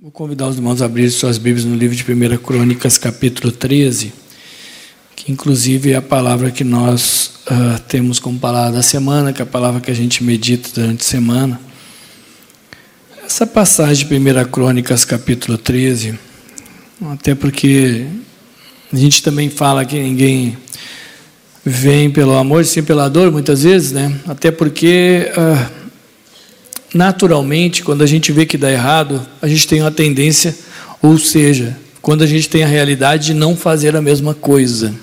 Vou convidar os irmãos a abrir suas Bíblias no livro de 1 Crônicas, capítulo 13, que inclusive é a palavra que nós uh, temos como palavra da semana, que é a palavra que a gente medita durante a semana. Essa passagem de 1 Crônicas, capítulo 13, até porque a gente também fala que ninguém vem pelo amor, sim pela dor, muitas vezes, né? Até porque. Uh, naturalmente, quando a gente vê que dá errado, a gente tem uma tendência, ou seja, quando a gente tem a realidade de não fazer a mesma coisa.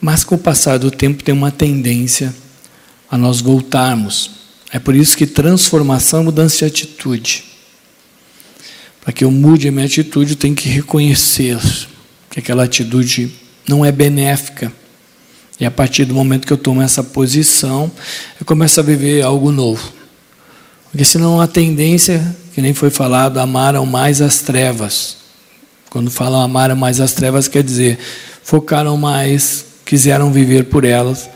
Mas com o passar do tempo tem uma tendência a nós voltarmos. É por isso que transformação mudança de atitude. Para que eu mude a minha atitude, eu tenho que reconhecer que aquela atitude não é benéfica. E a partir do momento que eu tomo essa posição, eu começo a viver algo novo. Porque senão a tendência, que nem foi falado, amaram mais as trevas. Quando falam amaram mais as trevas, quer dizer, focaram mais, quiseram viver por elas.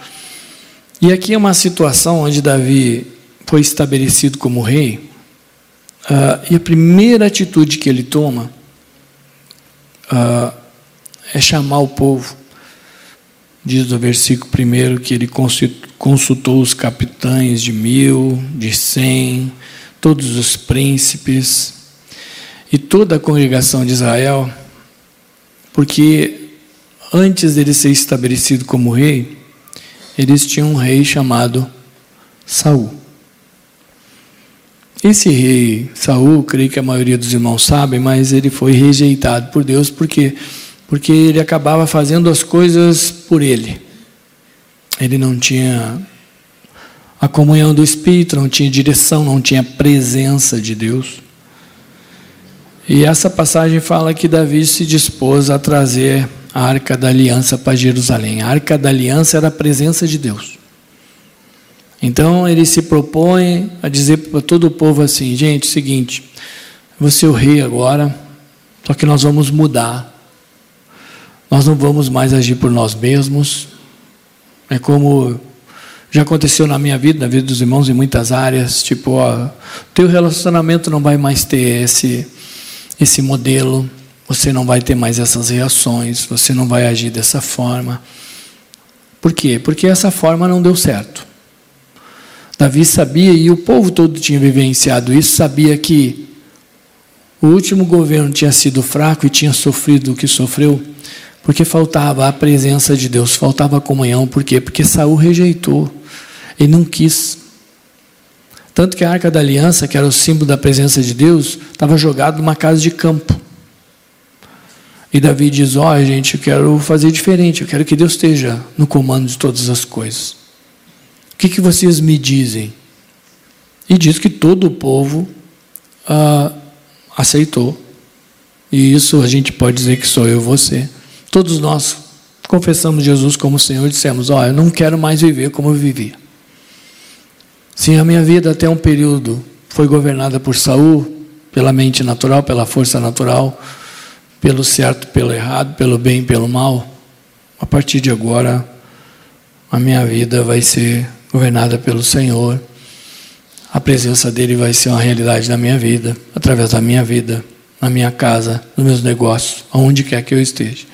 E aqui é uma situação onde Davi foi estabelecido como rei, uh, e a primeira atitude que ele toma uh, é chamar o povo. Diz no versículo primeiro que ele consultou os capitães de mil, de cem, todos os príncipes e toda a congregação de Israel, porque antes dele ser estabelecido como rei, eles tinham um rei chamado Saul. Esse rei Saul, creio que a maioria dos irmãos sabem, mas ele foi rejeitado por Deus porque porque ele acabava fazendo as coisas por ele. Ele não tinha a comunhão do Espírito, não tinha direção, não tinha presença de Deus. E essa passagem fala que Davi se dispôs a trazer a arca da aliança para Jerusalém. A arca da aliança era a presença de Deus. Então ele se propõe a dizer para todo o povo assim: gente, seguinte, você é o rei agora, só que nós vamos mudar. Nós não vamos mais agir por nós mesmos. É como já aconteceu na minha vida, na vida dos irmãos, em muitas áreas. Tipo, ó, teu relacionamento não vai mais ter esse, esse modelo. Você não vai ter mais essas reações. Você não vai agir dessa forma. Por quê? Porque essa forma não deu certo. Davi sabia, e o povo todo tinha vivenciado isso, sabia que o último governo tinha sido fraco e tinha sofrido o que sofreu porque faltava a presença de Deus, faltava a comunhão, por quê? Porque Saul rejeitou, ele não quis. Tanto que a arca da aliança, que era o símbolo da presença de Deus, estava jogada numa casa de campo. E Davi diz: Ó, oh, gente, eu quero fazer diferente, eu quero que Deus esteja no comando de todas as coisas. O que, que vocês me dizem? E diz que todo o povo ah, aceitou. E isso a gente pode dizer que sou eu e você. Todos nós confessamos Jesus como Senhor e dissemos: Ó, oh, eu não quero mais viver como eu vivia. Sim, a minha vida até um período foi governada por Saul, pela mente natural, pela força natural, pelo certo, pelo errado, pelo bem, pelo mal. A partir de agora, a minha vida vai ser governada pelo Senhor. A presença dele vai ser uma realidade na minha vida, através da minha vida, na minha casa, nos meus negócios, aonde quer que eu esteja.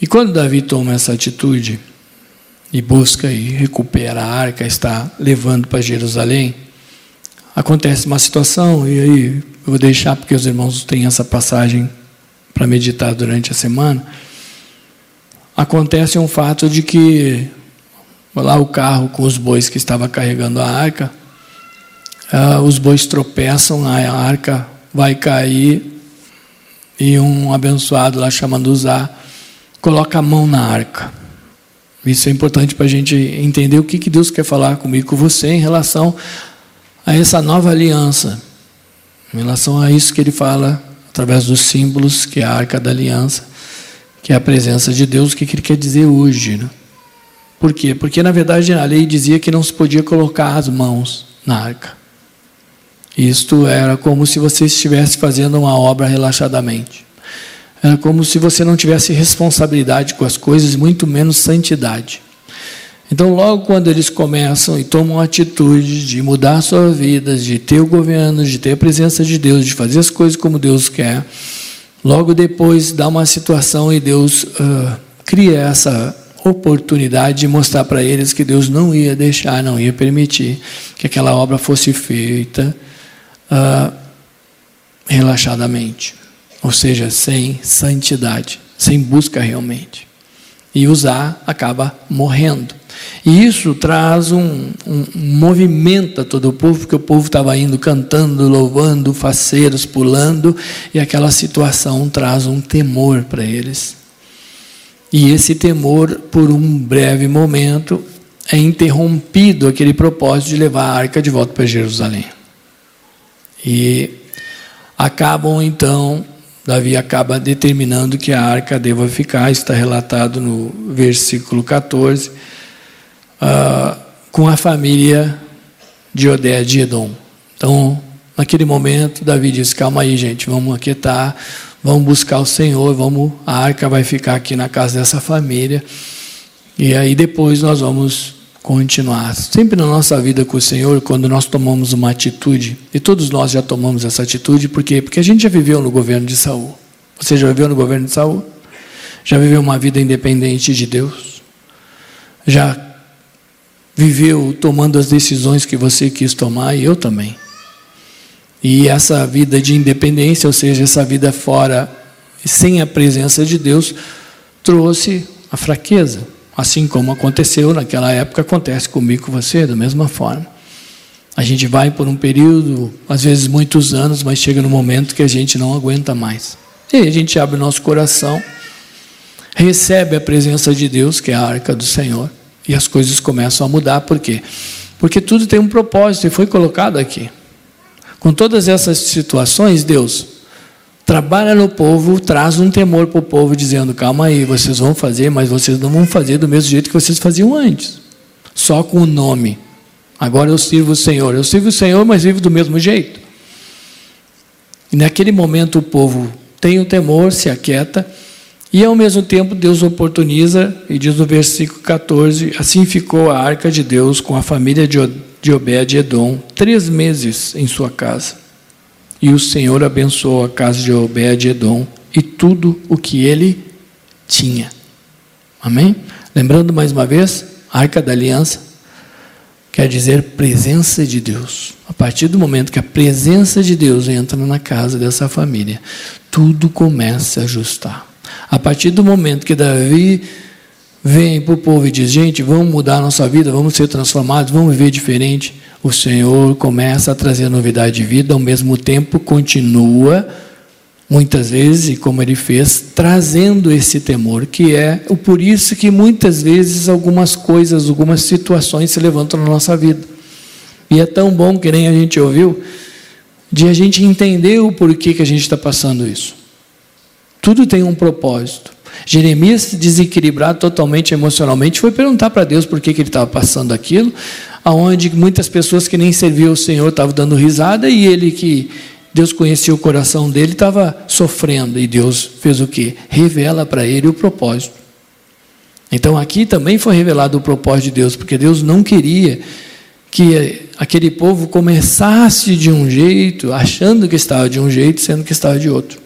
E quando Davi toma essa atitude e busca e recupera a arca, está levando para Jerusalém, acontece uma situação, e aí eu vou deixar porque os irmãos têm essa passagem para meditar durante a semana. Acontece um fato de que lá o carro com os bois que estava carregando a arca, uh, os bois tropeçam, a arca vai cair e um abençoado lá chamando Uzá coloca a mão na arca. Isso é importante para a gente entender o que, que Deus quer falar comigo, com você, em relação a essa nova aliança, em relação a isso que ele fala através dos símbolos, que é a arca da aliança, que é a presença de Deus, o que, que ele quer dizer hoje. Né? Por quê? Porque na verdade a lei dizia que não se podia colocar as mãos na arca. Isto era como se você estivesse fazendo uma obra relaxadamente. Era como se você não tivesse responsabilidade com as coisas, muito menos santidade. Então, logo quando eles começam e tomam a atitude de mudar suas vidas, de ter o governo, de ter a presença de Deus, de fazer as coisas como Deus quer, logo depois dá uma situação e Deus uh, cria essa oportunidade de mostrar para eles que Deus não ia deixar, não ia permitir que aquela obra fosse feita uh, relaxadamente, ou seja, sem santidade, sem busca realmente. E usar acaba morrendo. E isso traz um, um, um movimento a todo o povo, porque o povo estava indo cantando, louvando, faceiros, pulando, e aquela situação traz um temor para eles. E esse temor, por um breve momento, é interrompido aquele propósito de levar a arca de volta para Jerusalém. E acabam então, Davi acaba determinando que a arca deva ficar, está relatado no versículo 14 uh, com a família de Odé de Edom. Então, naquele momento, Davi disse: Calma aí, gente, vamos aquietar, vamos buscar o Senhor, vamos, a arca vai ficar aqui na casa dessa família. E aí depois nós vamos continuar. Sempre na nossa vida com o Senhor, quando nós tomamos uma atitude, e todos nós já tomamos essa atitude, por quê? Porque a gente já viveu no governo de Saul. Você já viveu no governo de Saul? Já viveu uma vida independente de Deus? Já viveu tomando as decisões que você quis tomar e eu também. E essa vida de independência, ou seja, essa vida fora, sem a presença de Deus, trouxe a fraqueza. Assim como aconteceu naquela época, acontece comigo com você, da mesma forma. A gente vai por um período, às vezes muitos anos, mas chega no momento que a gente não aguenta mais. E a gente abre o nosso coração, recebe a presença de Deus, que é a arca do Senhor, e as coisas começam a mudar, por quê? Porque tudo tem um propósito e foi colocado aqui. Com todas essas situações, Deus trabalha no povo, traz um temor para o povo, dizendo: calma aí, vocês vão fazer, mas vocês não vão fazer do mesmo jeito que vocês faziam antes, só com o nome. Agora eu sirvo o Senhor. Eu sirvo o Senhor, mas vivo do mesmo jeito. E naquele momento o povo tem o temor, se aquieta e ao mesmo tempo Deus oportuniza, e diz no versículo 14: Assim ficou a arca de Deus com a família de Obed-Edom três meses em sua casa. E o Senhor abençoou a casa de Obed-Edom e tudo o que ele tinha. Amém? Lembrando mais uma vez, arca da aliança quer dizer presença de Deus. A partir do momento que a presença de Deus entra na casa dessa família, tudo começa a ajustar. A partir do momento que Davi vem para o povo e diz: gente, vamos mudar a nossa vida, vamos ser transformados, vamos viver diferente, o Senhor começa a trazer novidade de vida, ao mesmo tempo continua, muitas vezes, como ele fez, trazendo esse temor, que é o por isso que muitas vezes algumas coisas, algumas situações se levantam na nossa vida. E é tão bom que nem a gente ouviu, de a gente entender o porquê que a gente está passando isso. Tudo tem um propósito. Jeremias, desequilibrado totalmente emocionalmente, foi perguntar para Deus por que, que ele estava passando aquilo, aonde muitas pessoas que nem serviam o Senhor estavam dando risada e ele que Deus conhecia o coração dele estava sofrendo e Deus fez o que? Revela para ele o propósito. Então aqui também foi revelado o propósito de Deus, porque Deus não queria que aquele povo começasse de um jeito, achando que estava de um jeito, sendo que estava de outro.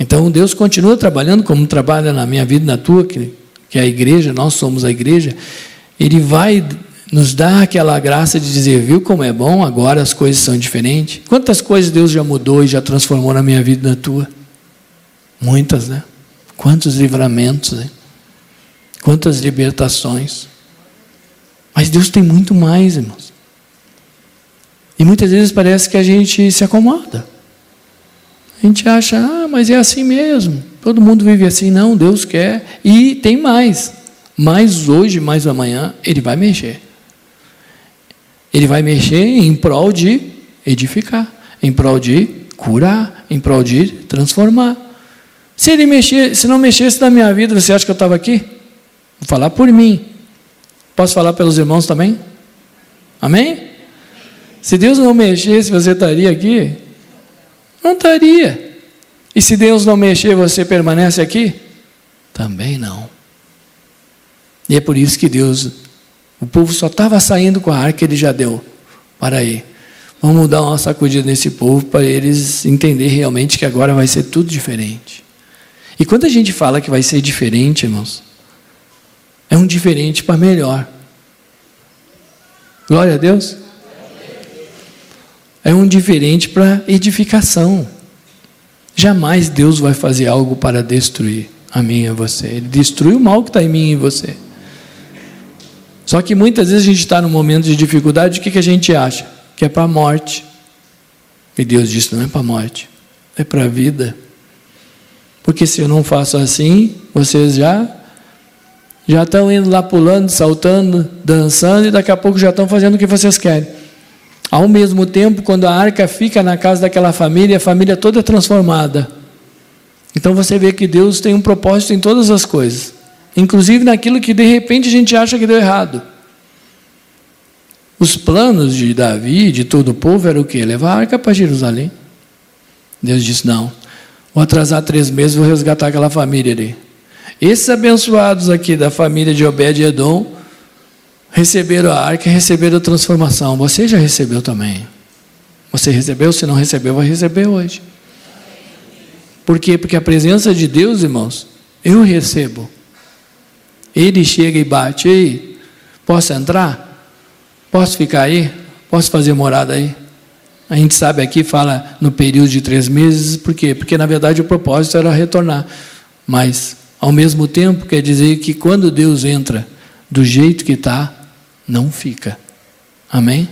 Então Deus continua trabalhando como trabalha na minha vida, na tua, que, que é a igreja, nós somos a igreja. Ele vai nos dar aquela graça de dizer, viu como é bom, agora as coisas são diferentes. Quantas coisas Deus já mudou e já transformou na minha vida e na tua? Muitas, né? Quantos livramentos, né? Quantas libertações. Mas Deus tem muito mais, irmãos. E muitas vezes parece que a gente se acomoda. A gente acha, ah, mas é assim mesmo. Todo mundo vive assim. Não, Deus quer. E tem mais. Mais hoje, mais amanhã, Ele vai mexer. Ele vai mexer em prol de edificar, em prol de curar, em prol de transformar. Se ele mexer, se não mexesse na minha vida, você acha que eu estava aqui? Vou falar por mim. Posso falar pelos irmãos também? Amém? Se Deus não mexesse, você estaria aqui? Não estaria. E se Deus não mexer, você permanece aqui? Também não. E é por isso que Deus O povo só estava saindo com a arca, ele já deu. Para aí. Vamos dar uma sacudida nesse povo para eles entenderem realmente que agora vai ser tudo diferente. E quando a gente fala que vai ser diferente, irmãos, é um diferente para melhor. Glória a Deus. É um diferente para edificação. Jamais Deus vai fazer algo para destruir a mim e a você. Ele destrui o mal que está em mim e em você. Só que muitas vezes a gente está num momento de dificuldade, o que, que a gente acha? Que é para a morte. E Deus disse: não é para a morte, é para a vida. Porque se eu não faço assim, vocês já já estão indo lá pulando, saltando, dançando e daqui a pouco já estão fazendo o que vocês querem. Ao mesmo tempo, quando a arca fica na casa daquela família, a família toda é transformada. Então você vê que Deus tem um propósito em todas as coisas inclusive naquilo que de repente a gente acha que deu errado. Os planos de Davi, de todo o povo, era o quê? Levar a arca para Jerusalém. Deus disse: não, vou atrasar três meses, vou resgatar aquela família ali. Esses abençoados aqui da família de Obed-Edom receberam a arca e receberam a transformação. Você já recebeu também. Você recebeu? Se não recebeu, vai receber hoje. Por quê? Porque a presença de Deus, irmãos, eu recebo. Ele chega e bate, ei, posso entrar? Posso ficar aí? Posso fazer morada aí? A gente sabe aqui, fala no período de três meses, por quê? Porque na verdade o propósito era retornar. Mas, ao mesmo tempo, quer dizer que quando Deus entra do jeito que está, não fica. Amém?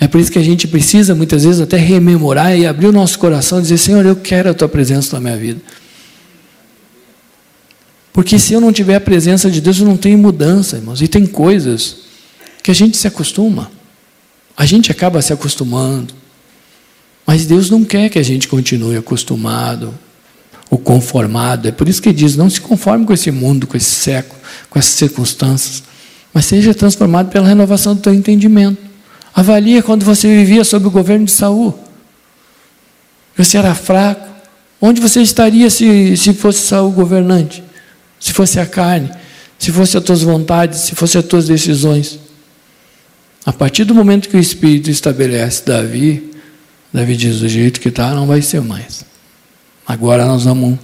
É por isso que a gente precisa muitas vezes até rememorar e abrir o nosso coração e dizer: Senhor, eu quero a tua presença na minha vida. Porque se eu não tiver a presença de Deus, eu não tenho mudança, irmãos. E tem coisas que a gente se acostuma. A gente acaba se acostumando. Mas Deus não quer que a gente continue acostumado ou conformado. É por isso que ele diz: não se conforme com esse mundo, com esse século, com essas circunstâncias, mas seja transformado pela renovação do teu entendimento. Avalia quando você vivia sob o governo de Saul. Você era fraco. Onde você estaria se, se fosse Saul governante? se fosse a carne, se fosse as tuas vontades, se fosse as tuas decisões. A partir do momento que o Espírito estabelece Davi, Davi diz: do jeito que está, não vai ser mais. Agora nós vamos,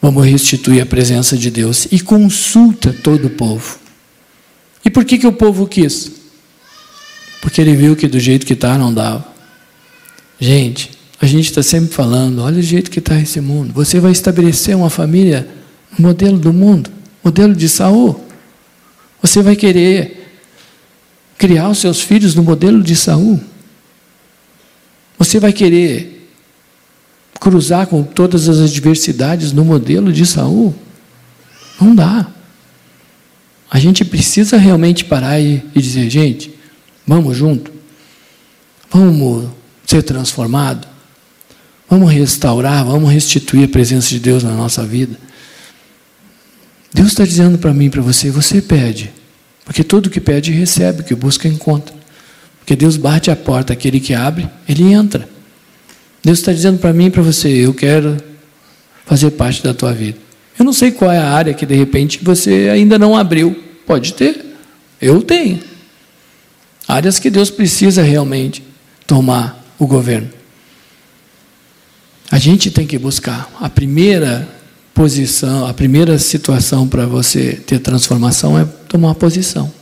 vamos restituir a presença de Deus e consulta todo o povo. E por que, que o povo quis? Porque ele viu que do jeito que está não dava. Gente, a gente está sempre falando: olha o jeito que está esse mundo. Você vai estabelecer uma família modelo do mundo, modelo de Saul. Você vai querer criar os seus filhos no modelo de Saul? Você vai querer cruzar com todas as adversidades no modelo de Saul? Não dá. A gente precisa realmente parar e, e dizer, gente, vamos junto, vamos ser transformados, vamos restaurar, vamos restituir a presença de Deus na nossa vida. Deus está dizendo para mim para você: você pede, porque todo que pede recebe, que busca encontra. Porque Deus bate a porta, aquele que abre, ele entra. Deus está dizendo para mim para você: eu quero fazer parte da tua vida. Eu não sei qual é a área que de repente você ainda não abriu. Pode ter, eu tenho. Áreas que Deus precisa realmente tomar o governo. A gente tem que buscar. A primeira posição, a primeira situação para você ter transformação é tomar posição.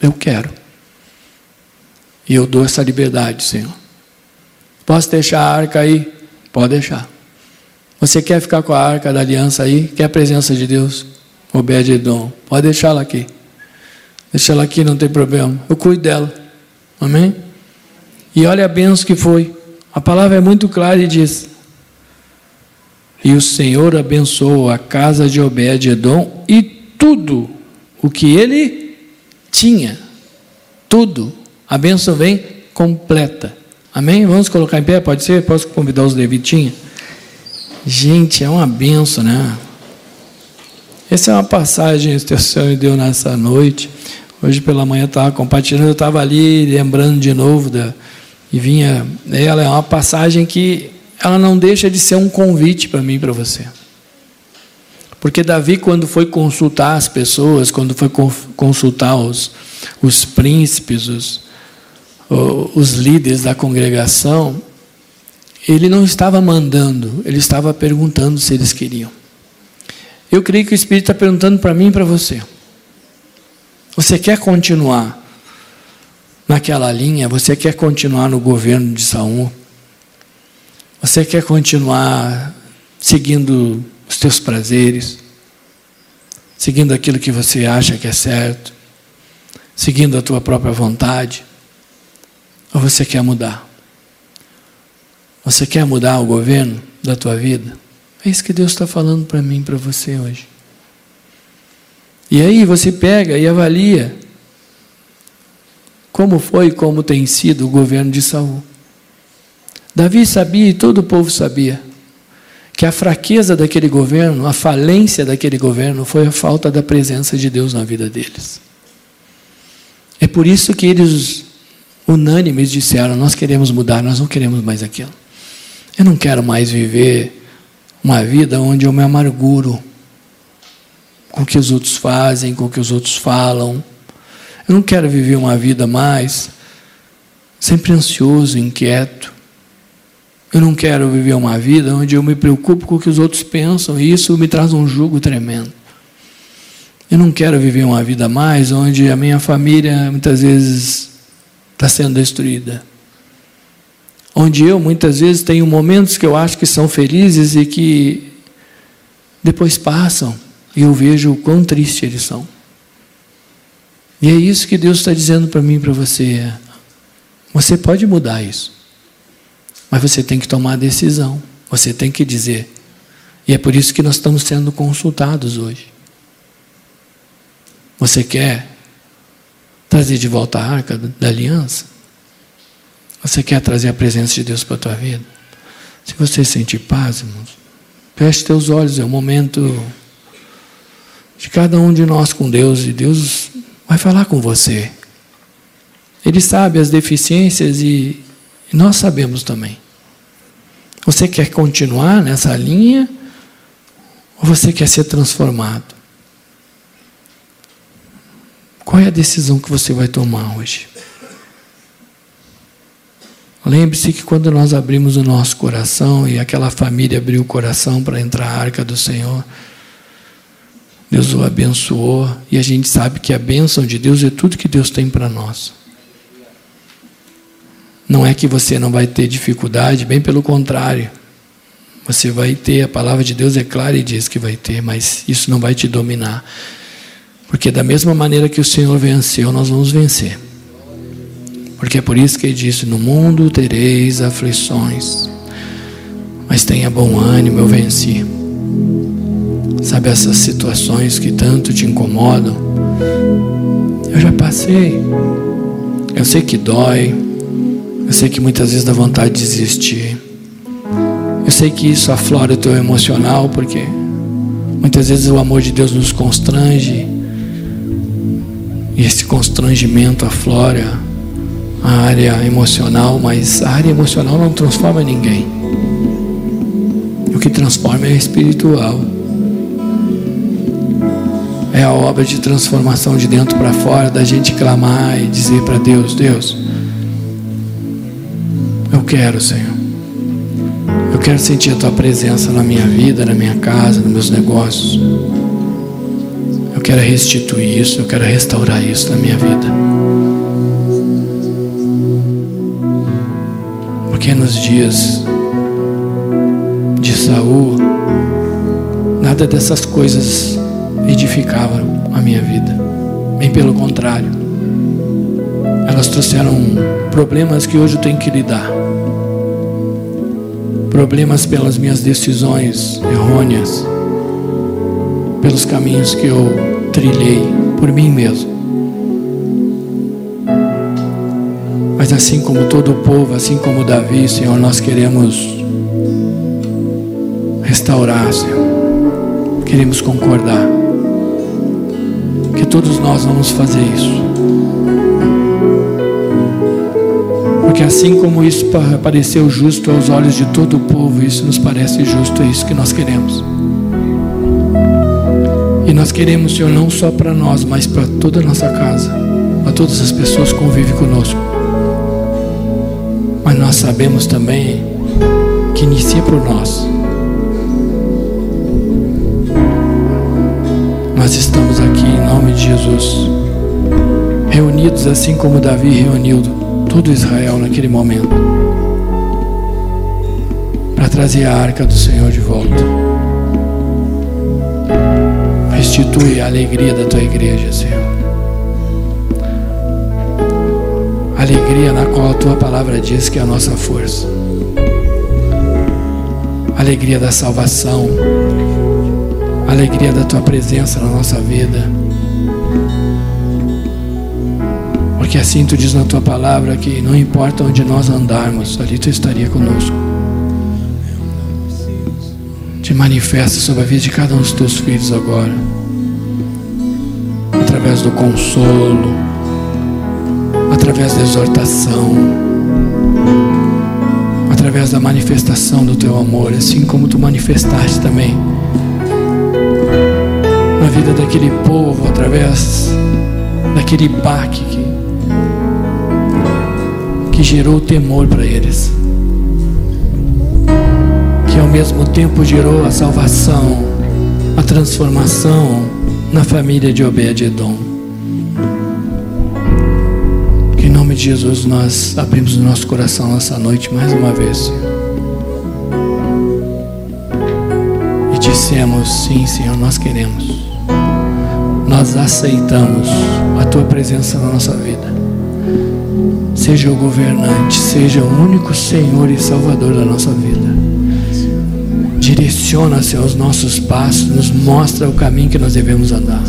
Eu quero. E eu dou essa liberdade, Senhor. Posso deixar a arca aí? Pode deixar. Você quer ficar com a arca da aliança aí? Quer a presença de Deus? Obed-Edom. Pode deixar ela aqui. Deixa ela aqui, não tem problema. Eu cuido dela. Amém? E olha a benção que foi. A palavra é muito clara e diz: e o Senhor abençoou a casa de Obed-Edom e tudo o que ele tinha. Tudo. A bênção vem completa. Amém? Vamos colocar em pé? Pode ser? Posso convidar os levitinhos? Gente, é uma benção, né? Essa é uma passagem que o Senhor me deu nessa noite. Hoje pela manhã eu estava compartilhando, eu estava ali lembrando de novo da, e vinha. Ela é uma passagem que ela não deixa de ser um convite para mim e para você. Porque Davi, quando foi consultar as pessoas, quando foi consultar os, os príncipes, os, os líderes da congregação, ele não estava mandando, ele estava perguntando se eles queriam. Eu creio que o Espírito está perguntando para mim e para você. Você quer continuar naquela linha? Você quer continuar no governo de Saul? Você quer continuar seguindo os teus prazeres? Seguindo aquilo que você acha que é certo? Seguindo a tua própria vontade? Ou você quer mudar? Você quer mudar o governo da tua vida? É isso que Deus está falando para mim, para você hoje. E aí você pega e avalia como foi, como tem sido o governo de Saul. Davi sabia e todo o povo sabia que a fraqueza daquele governo, a falência daquele governo foi a falta da presença de Deus na vida deles. É por isso que eles unânimes disseram: Nós queremos mudar, nós não queremos mais aquilo. Eu não quero mais viver uma vida onde eu me amarguro com o que os outros fazem, com o que os outros falam. Eu não quero viver uma vida mais sempre ansioso, inquieto. Eu não quero viver uma vida onde eu me preocupo com o que os outros pensam e isso me traz um jugo tremendo. Eu não quero viver uma vida mais onde a minha família muitas vezes está sendo destruída. Onde eu muitas vezes tenho momentos que eu acho que são felizes e que depois passam e eu vejo o quão triste eles são. E é isso que Deus está dizendo para mim e para você. Você pode mudar isso. Mas você tem que tomar a decisão. Você tem que dizer. E é por isso que nós estamos sendo consultados hoje. Você quer trazer de volta a arca da aliança? Você quer trazer a presença de Deus para a tua vida? Se você sentir paz, irmãos, feche teus olhos, é o momento de cada um de nós com Deus, e Deus vai falar com você. Ele sabe as deficiências e, e nós sabemos também. Você quer continuar nessa linha ou você quer ser transformado? Qual é a decisão que você vai tomar hoje? Lembre-se que quando nós abrimos o nosso coração e aquela família abriu o coração para entrar a arca do Senhor, Deus o abençoou e a gente sabe que a bênção de Deus é tudo que Deus tem para nós. Não é que você não vai ter dificuldade, bem pelo contrário. Você vai ter, a palavra de Deus é clara e diz que vai ter, mas isso não vai te dominar. Porque da mesma maneira que o Senhor venceu, nós vamos vencer. Porque é por isso que ele disse: No mundo tereis aflições, mas tenha bom ânimo, eu venci. Sabe essas situações que tanto te incomodam? Eu já passei. Eu sei que dói. Eu sei que muitas vezes dá vontade de desistir. Eu sei que isso aflora o teu emocional, porque muitas vezes o amor de Deus nos constrange. E esse constrangimento aflora a área emocional, mas a área emocional não transforma ninguém. O que transforma é espiritual. É a obra de transformação de dentro para fora, da gente clamar e dizer para Deus: Deus, eu quero, Senhor. Eu quero sentir a tua presença na minha vida, na minha casa, nos meus negócios. Eu quero restituir isso, eu quero restaurar isso na minha vida. Porque nos dias de Saul, nada dessas coisas edificavam a minha vida. Bem pelo contrário. Elas trouxeram problemas que hoje eu tenho que lidar. Problemas pelas minhas decisões errôneas, pelos caminhos que eu trilhei por mim mesmo. Mas assim como todo o povo, assim como Davi, Senhor, nós queremos restaurar, Senhor. Queremos concordar. Que todos nós vamos fazer isso. Porque assim como isso pareceu justo aos olhos de todo o povo, isso nos parece justo, é isso que nós queremos. E nós queremos, Senhor, não só para nós, mas para toda a nossa casa, para todas as pessoas que convivem conosco. Mas nós sabemos também que inicia por nós. Nós estamos aqui em nome de Jesus, reunidos assim como Davi reuniu todo Israel naquele momento, para trazer a arca do Senhor de volta. Restitui a alegria da tua igreja, Senhor. Alegria na qual a tua palavra diz que é a nossa força. Alegria da salvação alegria da tua presença na nossa vida. Porque assim tu diz na tua palavra que não importa onde nós andarmos, ali tu estaria conosco. Te manifesta sobre a vida de cada um dos teus filhos agora. Através do consolo, através da exortação, através da manifestação do teu amor, assim como tu manifestaste também na vida daquele povo através daquele baque que, que gerou temor para eles, que ao mesmo tempo gerou a salvação, a transformação na família de Obed-Edom. De Jesus nós abrimos o nosso coração nessa noite mais uma vez. E dissemos: Sim, Senhor, nós queremos nós aceitamos a tua presença na nossa vida. Seja o governante, seja o único Senhor e Salvador da nossa vida. Direciona, Senhor, os nossos passos, nos mostra o caminho que nós devemos andar.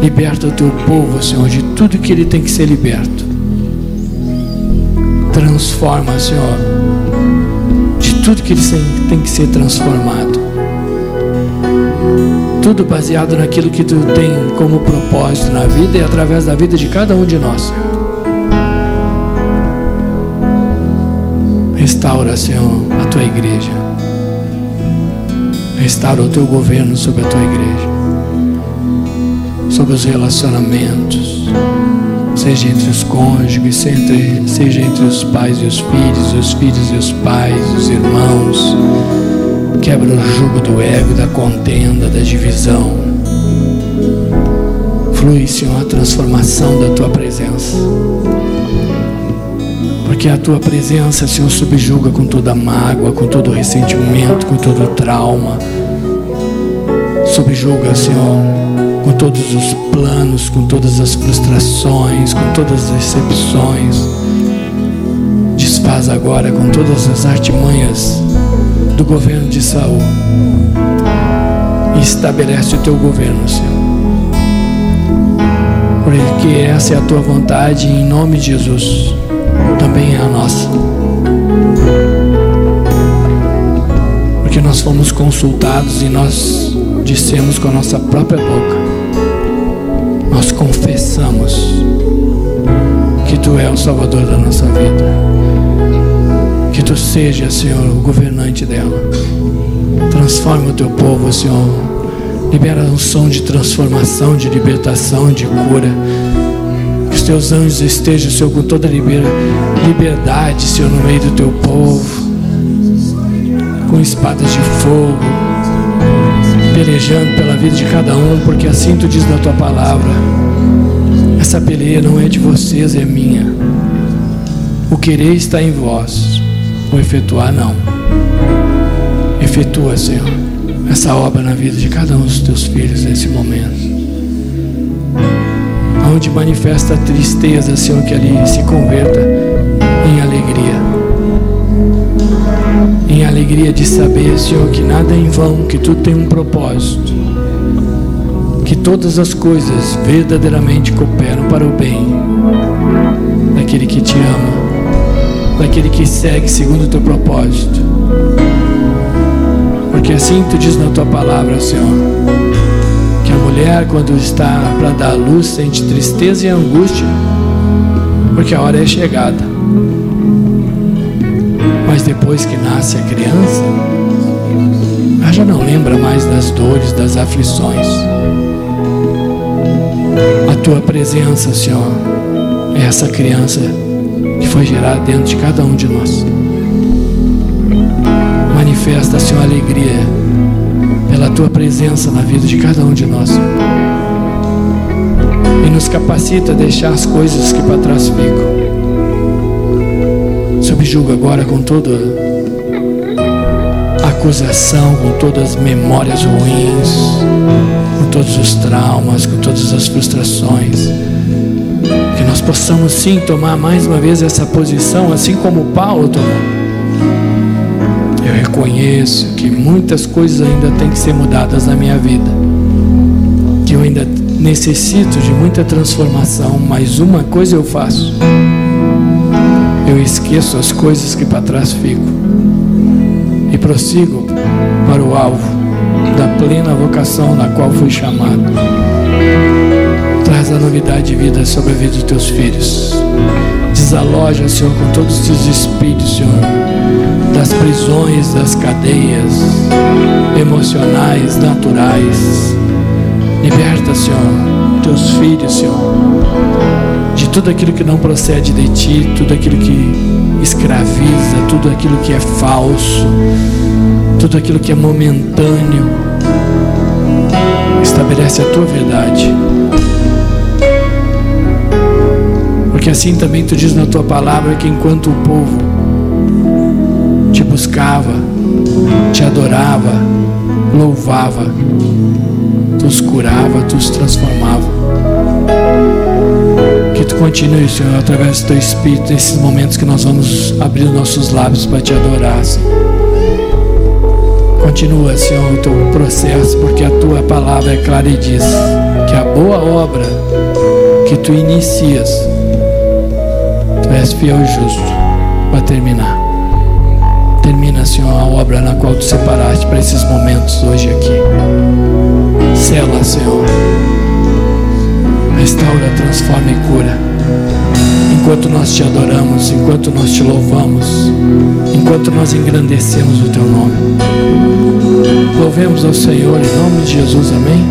Liberta o teu povo, Senhor, de tudo que ele tem que ser liberto. Transforma, Senhor, de tudo que ele tem que ser transformado tudo baseado naquilo que tu tem como propósito na vida e através da vida de cada um de nós. Restaura, Senhor, a tua igreja. Restaura o teu governo sobre a tua igreja. Sobre os relacionamentos. Seja entre os cônjuges, seja entre os pais e os filhos, os filhos e os pais, os irmãos Quebra o jugo do ego, da contenda, da divisão. Flui, Senhor, a transformação da tua presença. Porque a tua presença, Senhor, subjuga com toda mágoa, com todo ressentimento, com todo trauma. Subjuga, Senhor, com todos os planos, com todas as frustrações, com todas as decepções. Desfaz agora com todas as artimanhas do governo de Saul. E estabelece o teu governo, Senhor. Porque essa é a tua vontade em nome de Jesus também é a nossa. Nós fomos consultados e nós dissemos com a nossa própria boca, nós confessamos que Tu é o Salvador da nossa vida. Que tu seja, Senhor, o governante dela. Transforma o teu povo, Senhor. Libera um som de transformação, de libertação, de cura. Os teus anjos estejam, Senhor, com toda liberdade, Senhor, no meio do teu povo. Com espadas de fogo, pelejando pela vida de cada um, porque assim tu diz na tua palavra. Essa peleia não é de vocês, é minha. O querer está em vós, o efetuar não. Efetua, Senhor, essa obra na vida de cada um dos teus filhos nesse momento. Onde manifesta a tristeza, Senhor, que ali se converta em alegria. Alegria de saber, Senhor, que nada é em vão, que tudo tem um propósito. Que todas as coisas verdadeiramente cooperam para o bem daquele que te ama daquele que segue segundo o teu propósito. Porque assim tu diz na tua palavra, Senhor, que a mulher, quando está para dar luz, sente tristeza e angústia, porque a hora é chegada. Mas depois que nasce a criança, ela já não lembra mais das dores, das aflições. A tua presença, Senhor, é essa criança que foi gerada dentro de cada um de nós. Manifesta, Senhor, alegria pela tua presença na vida de cada um de nós. E nos capacita a deixar as coisas que para trás ficam. Subjuga agora com toda acusação, com todas as memórias ruins, com todos os traumas, com todas as frustrações. Que nós possamos sim tomar mais uma vez essa posição, assim como Paulo tomou eu reconheço que muitas coisas ainda têm que ser mudadas na minha vida. Que eu ainda necessito de muita transformação, mas uma coisa eu faço. Eu esqueço as coisas que para trás ficam e prossigo para o alvo da plena vocação na qual fui chamado. Traz a novidade de vida sobre a vida dos teus filhos. Desaloja, Senhor, com todos os espíritos, Senhor das prisões, das cadeias emocionais, naturais. Liberta, Senhor, teus filhos, Senhor, de tudo aquilo que não procede de ti, tudo aquilo que escraviza, tudo aquilo que é falso, tudo aquilo que é momentâneo. Estabelece a tua verdade. Porque assim também tu diz na tua palavra que enquanto o povo te buscava, te adorava, louvava, tu os curava, tu os transformava. Que tu continue, Senhor, através do teu Espírito, nesses momentos que nós vamos abrir nossos lábios para te adorar, Senhor. Continua, Senhor, o teu processo, porque a tua palavra é clara e diz que a boa obra que tu inicias, tu és fiel e justo para terminar. Termina, Senhor, a obra na qual tu separaste para esses momentos hoje aqui. Sela, Senhor. Restaura, transforma e cura. Enquanto nós te adoramos, enquanto nós te louvamos, enquanto nós engrandecemos o teu nome. Louvemos ao Senhor em nome de Jesus, amém.